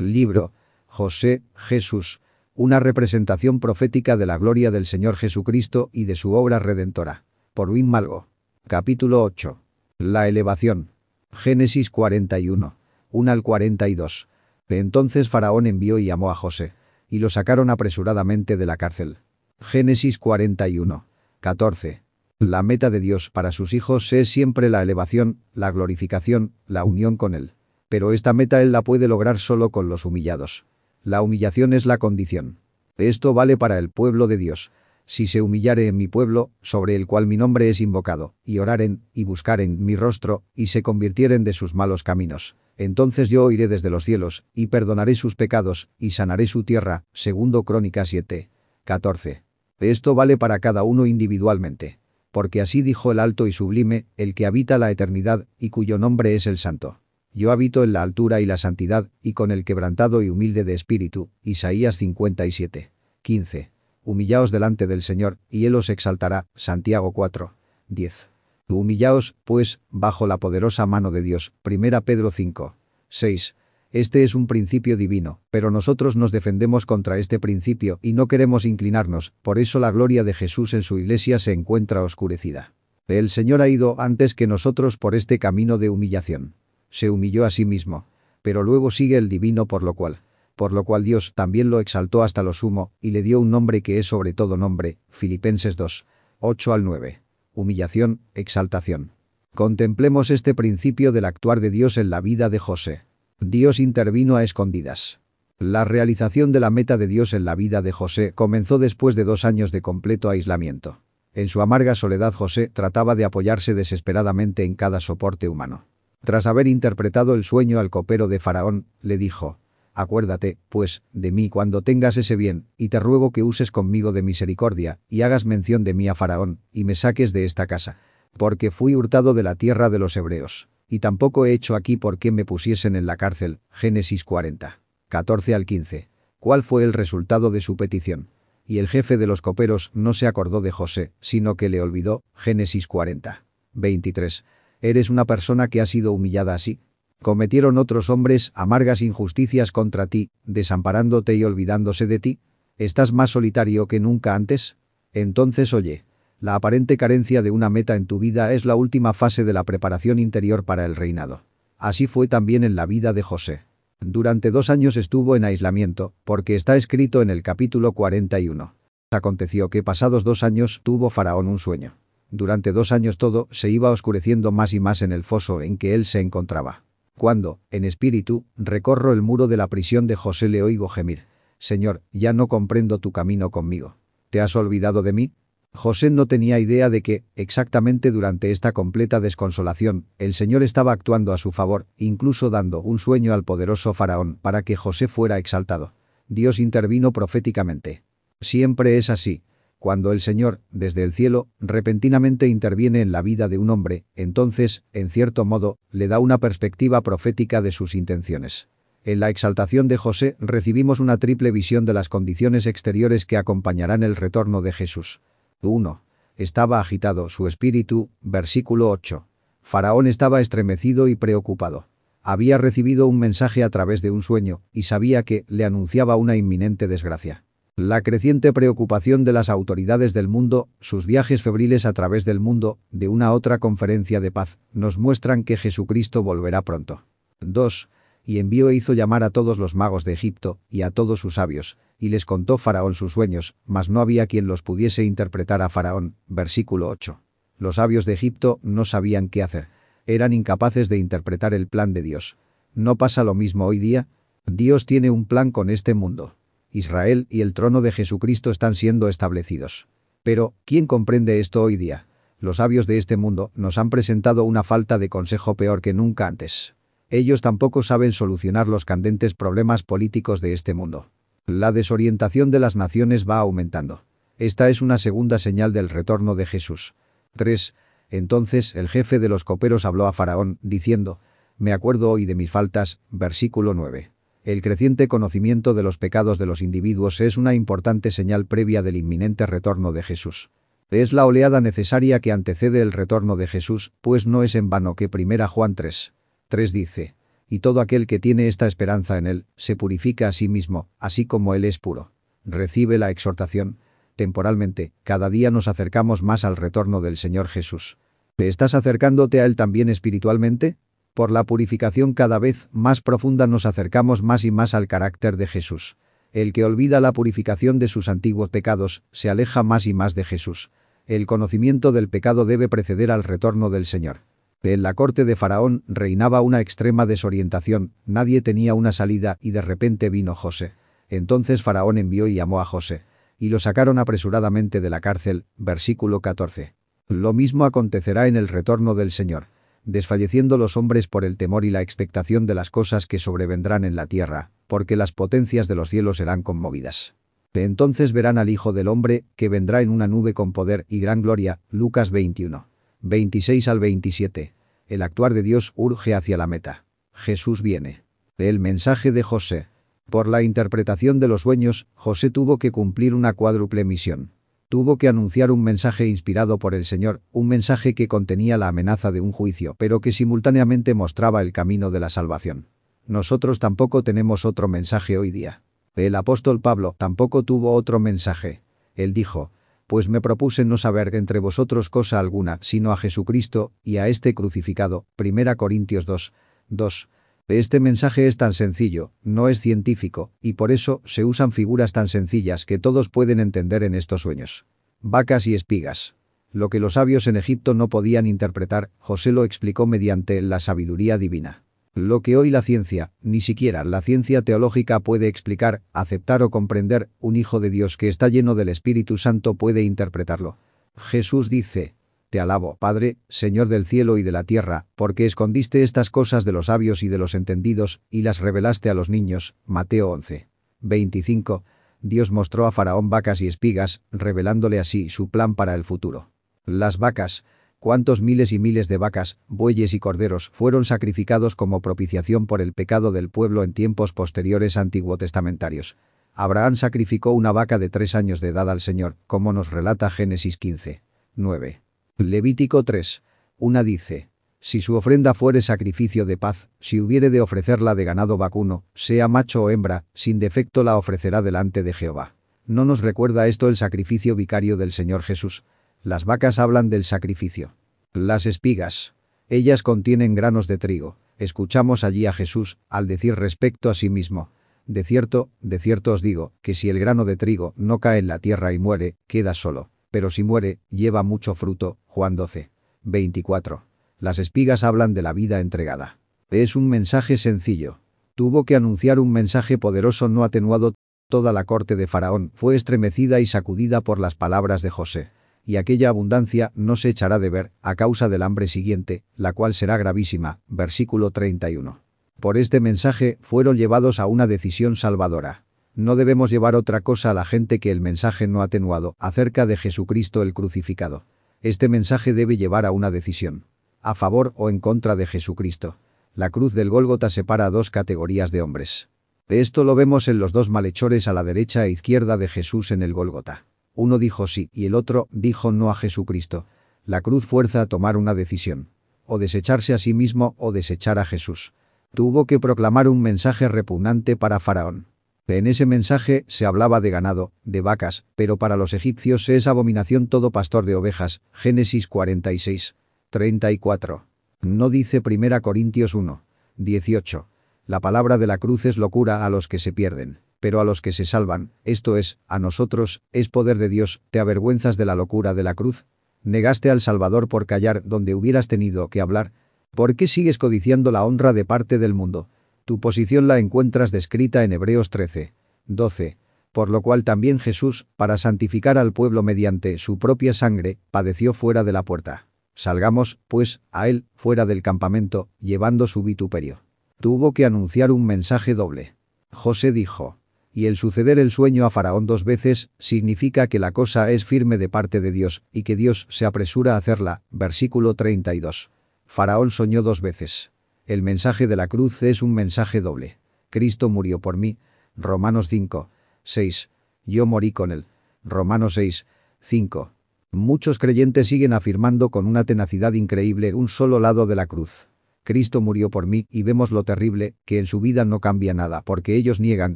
Libro. José, Jesús. Una representación profética de la gloria del Señor Jesucristo y de su obra redentora. Por Wim Malgo. Capítulo 8. La elevación. Génesis 41. 1 al 42. Entonces Faraón envió y llamó a José. Y lo sacaron apresuradamente de la cárcel. Génesis 41. 14. La meta de Dios para sus hijos es siempre la elevación, la glorificación, la unión con Él. Pero esta meta Él la puede lograr solo con los humillados. La humillación es la condición. Esto vale para el pueblo de Dios. Si se humillare en mi pueblo, sobre el cual mi nombre es invocado, y oraren, y buscaren mi rostro, y se convirtieren de sus malos caminos. Entonces yo oiré desde los cielos, y perdonaré sus pecados, y sanaré su tierra. Segundo Crónica 7. 14. Esto vale para cada uno individualmente porque así dijo el alto y sublime, el que habita la eternidad, y cuyo nombre es el Santo. Yo habito en la altura y la santidad, y con el quebrantado y humilde de espíritu. Isaías 57. 15. Humillaos delante del Señor, y Él os exaltará. Santiago 4. 10. Humillaos, pues, bajo la poderosa mano de Dios. Primera Pedro 5. 6. Este es un principio divino, pero nosotros nos defendemos contra este principio y no queremos inclinarnos, por eso la gloria de Jesús en su iglesia se encuentra oscurecida. El Señor ha ido antes que nosotros por este camino de humillación. Se humilló a sí mismo, pero luego sigue el divino por lo cual por lo cual Dios también lo exaltó hasta lo sumo y le dio un nombre que es sobre todo nombre, Filipenses 2, 8 al 9. Humillación, exaltación. Contemplemos este principio del actuar de Dios en la vida de José. Dios intervino a escondidas. La realización de la meta de Dios en la vida de José comenzó después de dos años de completo aislamiento. En su amarga soledad José trataba de apoyarse desesperadamente en cada soporte humano. Tras haber interpretado el sueño al copero de Faraón, le dijo, Acuérdate, pues, de mí cuando tengas ese bien, y te ruego que uses conmigo de misericordia, y hagas mención de mí a Faraón, y me saques de esta casa. Porque fui hurtado de la tierra de los hebreos y tampoco he hecho aquí por qué me pusiesen en la cárcel. Génesis 40. 14 al 15. ¿Cuál fue el resultado de su petición? Y el jefe de los coperos no se acordó de José, sino que le olvidó. Génesis 40. 23. ¿Eres una persona que ha sido humillada así? ¿Cometieron otros hombres amargas injusticias contra ti, desamparándote y olvidándose de ti? ¿Estás más solitario que nunca antes? Entonces oye, la aparente carencia de una meta en tu vida es la última fase de la preparación interior para el reinado. Así fue también en la vida de José. Durante dos años estuvo en aislamiento, porque está escrito en el capítulo 41. Aconteció que pasados dos años tuvo Faraón un sueño. Durante dos años todo se iba oscureciendo más y más en el foso en que él se encontraba. Cuando, en espíritu, recorro el muro de la prisión de José le oigo gemir. Señor, ya no comprendo tu camino conmigo. ¿Te has olvidado de mí? José no tenía idea de que, exactamente durante esta completa desconsolación, el Señor estaba actuando a su favor, incluso dando un sueño al poderoso faraón para que José fuera exaltado. Dios intervino proféticamente. Siempre es así. Cuando el Señor, desde el cielo, repentinamente interviene en la vida de un hombre, entonces, en cierto modo, le da una perspectiva profética de sus intenciones. En la exaltación de José recibimos una triple visión de las condiciones exteriores que acompañarán el retorno de Jesús. 1. Estaba agitado su espíritu, versículo 8. Faraón estaba estremecido y preocupado. Había recibido un mensaje a través de un sueño y sabía que le anunciaba una inminente desgracia. La creciente preocupación de las autoridades del mundo, sus viajes febriles a través del mundo, de una otra conferencia de paz, nos muestran que Jesucristo volverá pronto. 2 y envió e hizo llamar a todos los magos de Egipto y a todos sus sabios, y les contó Faraón sus sueños, mas no había quien los pudiese interpretar a Faraón. Versículo 8. Los sabios de Egipto no sabían qué hacer. Eran incapaces de interpretar el plan de Dios. ¿No pasa lo mismo hoy día? Dios tiene un plan con este mundo. Israel y el trono de Jesucristo están siendo establecidos. Pero, ¿quién comprende esto hoy día? Los sabios de este mundo nos han presentado una falta de consejo peor que nunca antes. Ellos tampoco saben solucionar los candentes problemas políticos de este mundo. La desorientación de las naciones va aumentando. Esta es una segunda señal del retorno de Jesús. 3. Entonces el jefe de los coperos habló a Faraón, diciendo, Me acuerdo hoy de mis faltas, versículo 9. El creciente conocimiento de los pecados de los individuos es una importante señal previa del inminente retorno de Jesús. Es la oleada necesaria que antecede el retorno de Jesús, pues no es en vano que 1 Juan 3. 3 dice, y todo aquel que tiene esta esperanza en él, se purifica a sí mismo, así como él es puro. Recibe la exhortación. Temporalmente, cada día nos acercamos más al retorno del Señor Jesús. ¿Te estás acercándote a él también espiritualmente? Por la purificación cada vez más profunda nos acercamos más y más al carácter de Jesús. El que olvida la purificación de sus antiguos pecados, se aleja más y más de Jesús. El conocimiento del pecado debe preceder al retorno del Señor. En la corte de Faraón reinaba una extrema desorientación, nadie tenía una salida y de repente vino José. Entonces Faraón envió y llamó a José. Y lo sacaron apresuradamente de la cárcel, versículo 14. Lo mismo acontecerá en el retorno del Señor. Desfalleciendo los hombres por el temor y la expectación de las cosas que sobrevendrán en la tierra, porque las potencias de los cielos serán conmovidas. Entonces verán al Hijo del Hombre, que vendrá en una nube con poder y gran gloria, Lucas 21. 26 al 27. El actuar de Dios urge hacia la meta. Jesús viene. El mensaje de José. Por la interpretación de los sueños, José tuvo que cumplir una cuádruple misión. Tuvo que anunciar un mensaje inspirado por el Señor, un mensaje que contenía la amenaza de un juicio, pero que simultáneamente mostraba el camino de la salvación. Nosotros tampoco tenemos otro mensaje hoy día. El apóstol Pablo tampoco tuvo otro mensaje. Él dijo, pues me propuse no saber entre vosotros cosa alguna, sino a Jesucristo y a este crucificado. 1 Corintios 2. 2. Este mensaje es tan sencillo, no es científico, y por eso se usan figuras tan sencillas que todos pueden entender en estos sueños. Vacas y espigas. Lo que los sabios en Egipto no podían interpretar, José lo explicó mediante la sabiduría divina. Lo que hoy la ciencia, ni siquiera la ciencia teológica puede explicar, aceptar o comprender, un Hijo de Dios que está lleno del Espíritu Santo puede interpretarlo. Jesús dice, Te alabo, Padre, Señor del cielo y de la tierra, porque escondiste estas cosas de los sabios y de los entendidos, y las revelaste a los niños. Mateo 11. 25. Dios mostró a Faraón vacas y espigas, revelándole así su plan para el futuro. Las vacas, cuántos miles y miles de vacas, bueyes y corderos fueron sacrificados como propiciación por el pecado del pueblo en tiempos posteriores antiguo-testamentarios. Abraham sacrificó una vaca de tres años de edad al Señor, como nos relata Génesis 15. 9. Levítico 3. Una dice, si su ofrenda fuere sacrificio de paz, si hubiere de ofrecerla de ganado vacuno, sea macho o hembra, sin defecto la ofrecerá delante de Jehová. ¿No nos recuerda esto el sacrificio vicario del Señor Jesús? Las vacas hablan del sacrificio. Las espigas. Ellas contienen granos de trigo. Escuchamos allí a Jesús, al decir respecto a sí mismo. De cierto, de cierto os digo, que si el grano de trigo no cae en la tierra y muere, queda solo. Pero si muere, lleva mucho fruto. Juan 12. 24. Las espigas hablan de la vida entregada. Es un mensaje sencillo. Tuvo que anunciar un mensaje poderoso no atenuado. Toda la corte de Faraón fue estremecida y sacudida por las palabras de José y aquella abundancia no se echará de ver a causa del hambre siguiente, la cual será gravísima. Versículo 31. Por este mensaje fueron llevados a una decisión salvadora. No debemos llevar otra cosa a la gente que el mensaje no atenuado acerca de Jesucristo el crucificado. Este mensaje debe llevar a una decisión. A favor o en contra de Jesucristo. La cruz del Gólgota separa a dos categorías de hombres. Esto lo vemos en los dos malhechores a la derecha e izquierda de Jesús en el Gólgota. Uno dijo sí y el otro dijo no a Jesucristo. La cruz fuerza a tomar una decisión. O desecharse a sí mismo o desechar a Jesús. Tuvo que proclamar un mensaje repugnante para Faraón. En ese mensaje se hablaba de ganado, de vacas, pero para los egipcios es abominación todo pastor de ovejas. Génesis 46. 34. No dice 1 Corintios 1. 18. La palabra de la cruz es locura a los que se pierden pero a los que se salvan, esto es, a nosotros, es poder de Dios, ¿te avergüenzas de la locura de la cruz? ¿Negaste al Salvador por callar donde hubieras tenido que hablar? ¿Por qué sigues codiciando la honra de parte del mundo? Tu posición la encuentras descrita en Hebreos 13. 12. Por lo cual también Jesús, para santificar al pueblo mediante su propia sangre, padeció fuera de la puerta. Salgamos, pues, a él, fuera del campamento, llevando su vituperio. Tuvo que anunciar un mensaje doble. José dijo, y el suceder el sueño a Faraón dos veces significa que la cosa es firme de parte de Dios y que Dios se apresura a hacerla. Versículo 32. Faraón soñó dos veces. El mensaje de la cruz es un mensaje doble. Cristo murió por mí. Romanos 5. 6. Yo morí con él. Romanos 6. 5. Muchos creyentes siguen afirmando con una tenacidad increíble un solo lado de la cruz. Cristo murió por mí y vemos lo terrible, que en su vida no cambia nada porque ellos niegan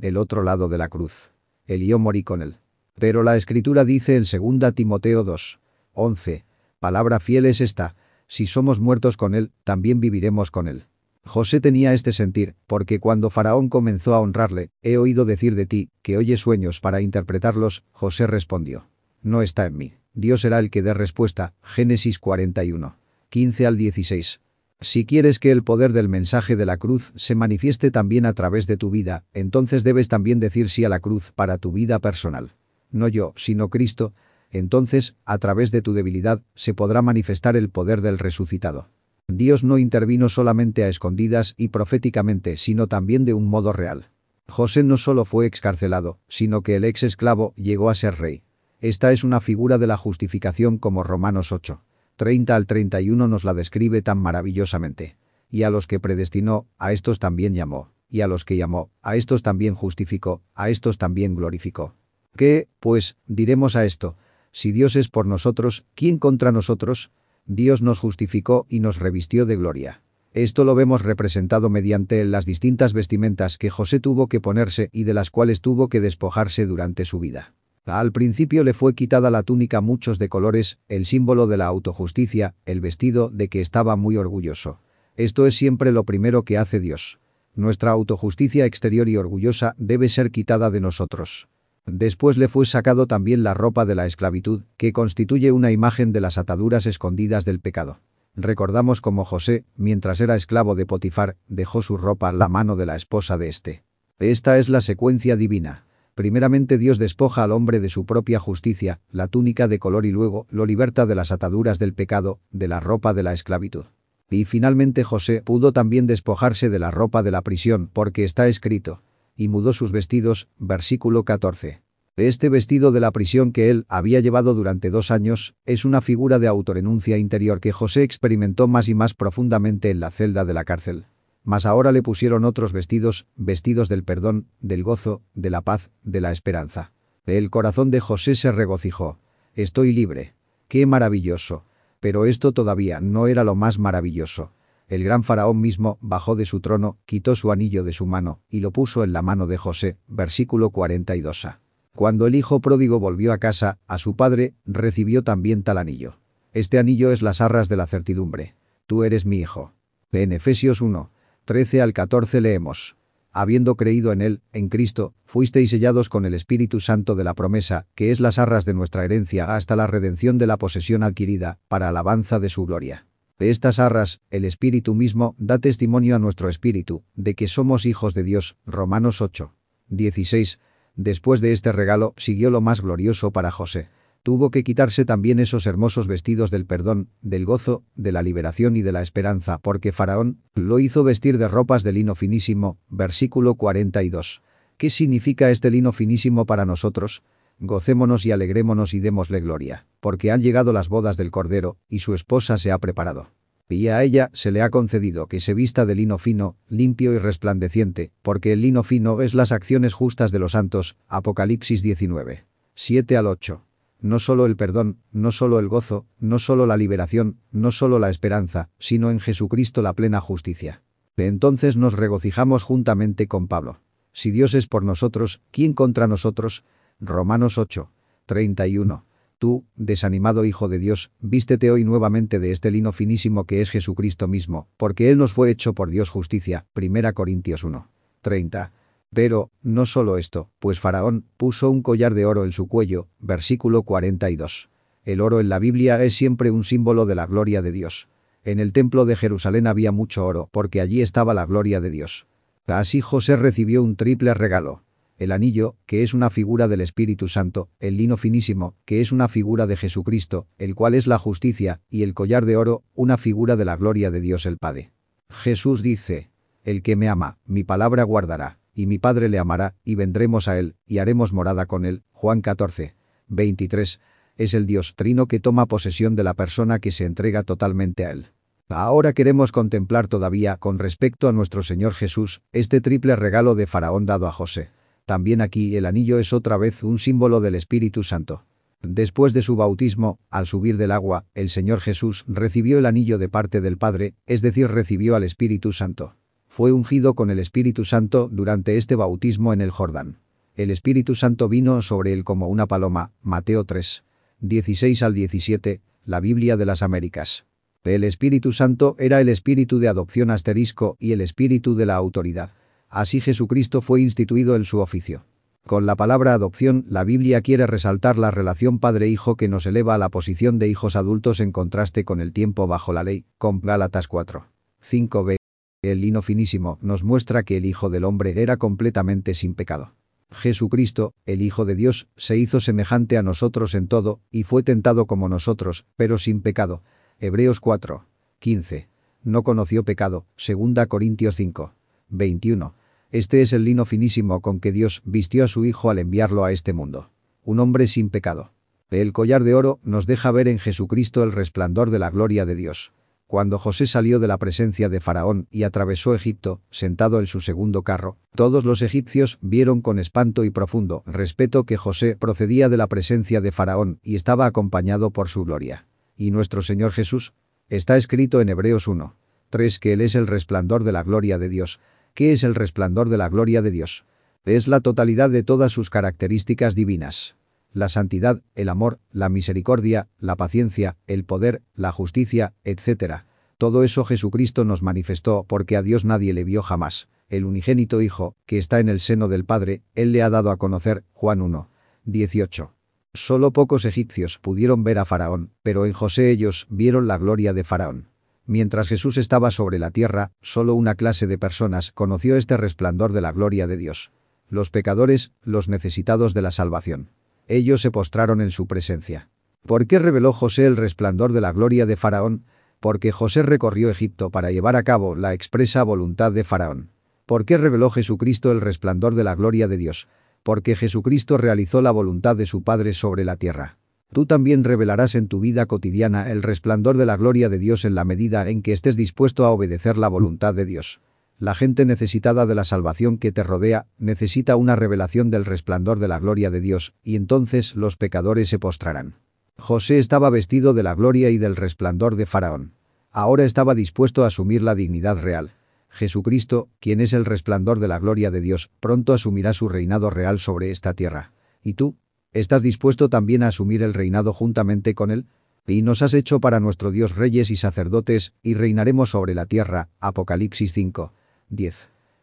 el otro lado de la cruz. Y yo morí con él. Pero la escritura dice en 2 Timoteo 2. 11. Palabra fiel es esta, si somos muertos con él, también viviremos con él. José tenía este sentir, porque cuando Faraón comenzó a honrarle, he oído decir de ti, que oye sueños para interpretarlos, José respondió. No está en mí. Dios será el que dé respuesta. Génesis 41. 15 al 16. Si quieres que el poder del mensaje de la cruz se manifieste también a través de tu vida, entonces debes también decir sí a la cruz para tu vida personal. No yo, sino Cristo, entonces, a través de tu debilidad, se podrá manifestar el poder del resucitado. Dios no intervino solamente a escondidas y proféticamente, sino también de un modo real. José no solo fue excarcelado, sino que el ex esclavo llegó a ser rey. Esta es una figura de la justificación como Romanos 8. 30 al 31 nos la describe tan maravillosamente. Y a los que predestinó, a estos también llamó. Y a los que llamó, a estos también justificó, a estos también glorificó. ¿Qué, pues, diremos a esto? Si Dios es por nosotros, ¿quién contra nosotros? Dios nos justificó y nos revistió de gloria. Esto lo vemos representado mediante las distintas vestimentas que José tuvo que ponerse y de las cuales tuvo que despojarse durante su vida. Al principio le fue quitada la túnica muchos de colores, el símbolo de la autojusticia, el vestido de que estaba muy orgulloso. Esto es siempre lo primero que hace Dios. Nuestra autojusticia exterior y orgullosa debe ser quitada de nosotros. Después le fue sacado también la ropa de la esclavitud, que constituye una imagen de las ataduras escondidas del pecado. Recordamos como José, mientras era esclavo de Potifar, dejó su ropa la mano de la esposa de éste. Esta es la secuencia divina. Primeramente Dios despoja al hombre de su propia justicia, la túnica de color y luego lo liberta de las ataduras del pecado, de la ropa de la esclavitud. Y finalmente José pudo también despojarse de la ropa de la prisión porque está escrito, y mudó sus vestidos, versículo 14. Este vestido de la prisión que él había llevado durante dos años es una figura de autorenuncia interior que José experimentó más y más profundamente en la celda de la cárcel. Mas ahora le pusieron otros vestidos, vestidos del perdón, del gozo, de la paz, de la esperanza. El corazón de José se regocijó. Estoy libre. ¡Qué maravilloso! Pero esto todavía no era lo más maravilloso. El gran faraón mismo bajó de su trono, quitó su anillo de su mano y lo puso en la mano de José. Versículo 42. Cuando el hijo pródigo volvió a casa, a su padre, recibió también tal anillo. Este anillo es las arras de la certidumbre. Tú eres mi hijo. En Efesios 1, 13 al 14 leemos. Habiendo creído en Él, en Cristo, fuisteis sellados con el Espíritu Santo de la promesa, que es las arras de nuestra herencia hasta la redención de la posesión adquirida, para alabanza de su gloria. De estas arras, el Espíritu mismo da testimonio a nuestro Espíritu, de que somos hijos de Dios. Romanos 8. 16. Después de este regalo, siguió lo más glorioso para José tuvo que quitarse también esos hermosos vestidos del perdón, del gozo, de la liberación y de la esperanza, porque Faraón lo hizo vestir de ropas de lino finísimo, versículo 42. ¿Qué significa este lino finísimo para nosotros? Gocémonos y alegrémonos y démosle gloria, porque han llegado las bodas del Cordero, y su esposa se ha preparado. Y a ella se le ha concedido que se vista de lino fino, limpio y resplandeciente, porque el lino fino es las acciones justas de los santos. Apocalipsis 19. 7 al 8 no solo el perdón, no solo el gozo, no solo la liberación, no solo la esperanza, sino en Jesucristo la plena justicia. Entonces nos regocijamos juntamente con Pablo. Si Dios es por nosotros, ¿quién contra nosotros? Romanos 8, 31. Tú, desanimado Hijo de Dios, vístete hoy nuevamente de este lino finísimo que es Jesucristo mismo, porque Él nos fue hecho por Dios justicia. 1 Corintios 1, 30. Pero, no solo esto, pues Faraón puso un collar de oro en su cuello, versículo 42. El oro en la Biblia es siempre un símbolo de la gloria de Dios. En el templo de Jerusalén había mucho oro, porque allí estaba la gloria de Dios. Así José recibió un triple regalo. El anillo, que es una figura del Espíritu Santo, el lino finísimo, que es una figura de Jesucristo, el cual es la justicia, y el collar de oro, una figura de la gloria de Dios el Padre. Jesús dice, El que me ama, mi palabra guardará y mi Padre le amará, y vendremos a él, y haremos morada con él. Juan 14. 23. Es el Dios trino que toma posesión de la persona que se entrega totalmente a él. Ahora queremos contemplar todavía, con respecto a nuestro Señor Jesús, este triple regalo de Faraón dado a José. También aquí el anillo es otra vez un símbolo del Espíritu Santo. Después de su bautismo, al subir del agua, el Señor Jesús recibió el anillo de parte del Padre, es decir, recibió al Espíritu Santo. Fue ungido con el Espíritu Santo durante este bautismo en el Jordán. El Espíritu Santo vino sobre él como una paloma, Mateo 3. 16 al 17, la Biblia de las Américas. El Espíritu Santo era el espíritu de adopción asterisco y el espíritu de la autoridad. Así Jesucristo fue instituido en su oficio. Con la palabra adopción, la Biblia quiere resaltar la relación padre-hijo que nos eleva a la posición de hijos adultos en contraste con el tiempo bajo la ley, con Gálatas 4. 5b. El lino finísimo nos muestra que el Hijo del Hombre era completamente sin pecado. Jesucristo, el Hijo de Dios, se hizo semejante a nosotros en todo, y fue tentado como nosotros, pero sin pecado. Hebreos 4. 15. No conoció pecado. 2 Corintios 5. 21. Este es el lino finísimo con que Dios vistió a su Hijo al enviarlo a este mundo. Un hombre sin pecado. El collar de oro nos deja ver en Jesucristo el resplandor de la gloria de Dios. Cuando José salió de la presencia de Faraón y atravesó Egipto, sentado en su segundo carro, todos los egipcios vieron con espanto y profundo respeto que José procedía de la presencia de Faraón y estaba acompañado por su gloria. ¿Y nuestro Señor Jesús? Está escrito en Hebreos 1. 3 que Él es el resplandor de la gloria de Dios, ¿Qué es el resplandor de la gloria de Dios? Es la totalidad de todas sus características divinas. La santidad, el amor, la misericordia, la paciencia, el poder, la justicia, etc. Todo eso Jesucristo nos manifestó porque a Dios nadie le vio jamás. El unigénito Hijo, que está en el seno del Padre, Él le ha dado a conocer, Juan 1. 18. Solo pocos egipcios pudieron ver a Faraón, pero en José ellos vieron la gloria de Faraón. Mientras Jesús estaba sobre la tierra, solo una clase de personas conoció este resplandor de la gloria de Dios. Los pecadores, los necesitados de la salvación. Ellos se postraron en su presencia. ¿Por qué reveló José el resplandor de la gloria de Faraón? Porque José recorrió Egipto para llevar a cabo la expresa voluntad de Faraón. ¿Por qué reveló Jesucristo el resplandor de la gloria de Dios? Porque Jesucristo realizó la voluntad de su Padre sobre la tierra. Tú también revelarás en tu vida cotidiana el resplandor de la gloria de Dios en la medida en que estés dispuesto a obedecer la voluntad de Dios. La gente necesitada de la salvación que te rodea necesita una revelación del resplandor de la gloria de Dios, y entonces los pecadores se postrarán. José estaba vestido de la gloria y del resplandor de Faraón. Ahora estaba dispuesto a asumir la dignidad real. Jesucristo, quien es el resplandor de la gloria de Dios, pronto asumirá su reinado real sobre esta tierra. ¿Y tú? ¿Estás dispuesto también a asumir el reinado juntamente con él? Y nos has hecho para nuestro Dios reyes y sacerdotes, y reinaremos sobre la tierra. Apocalipsis 5. 10.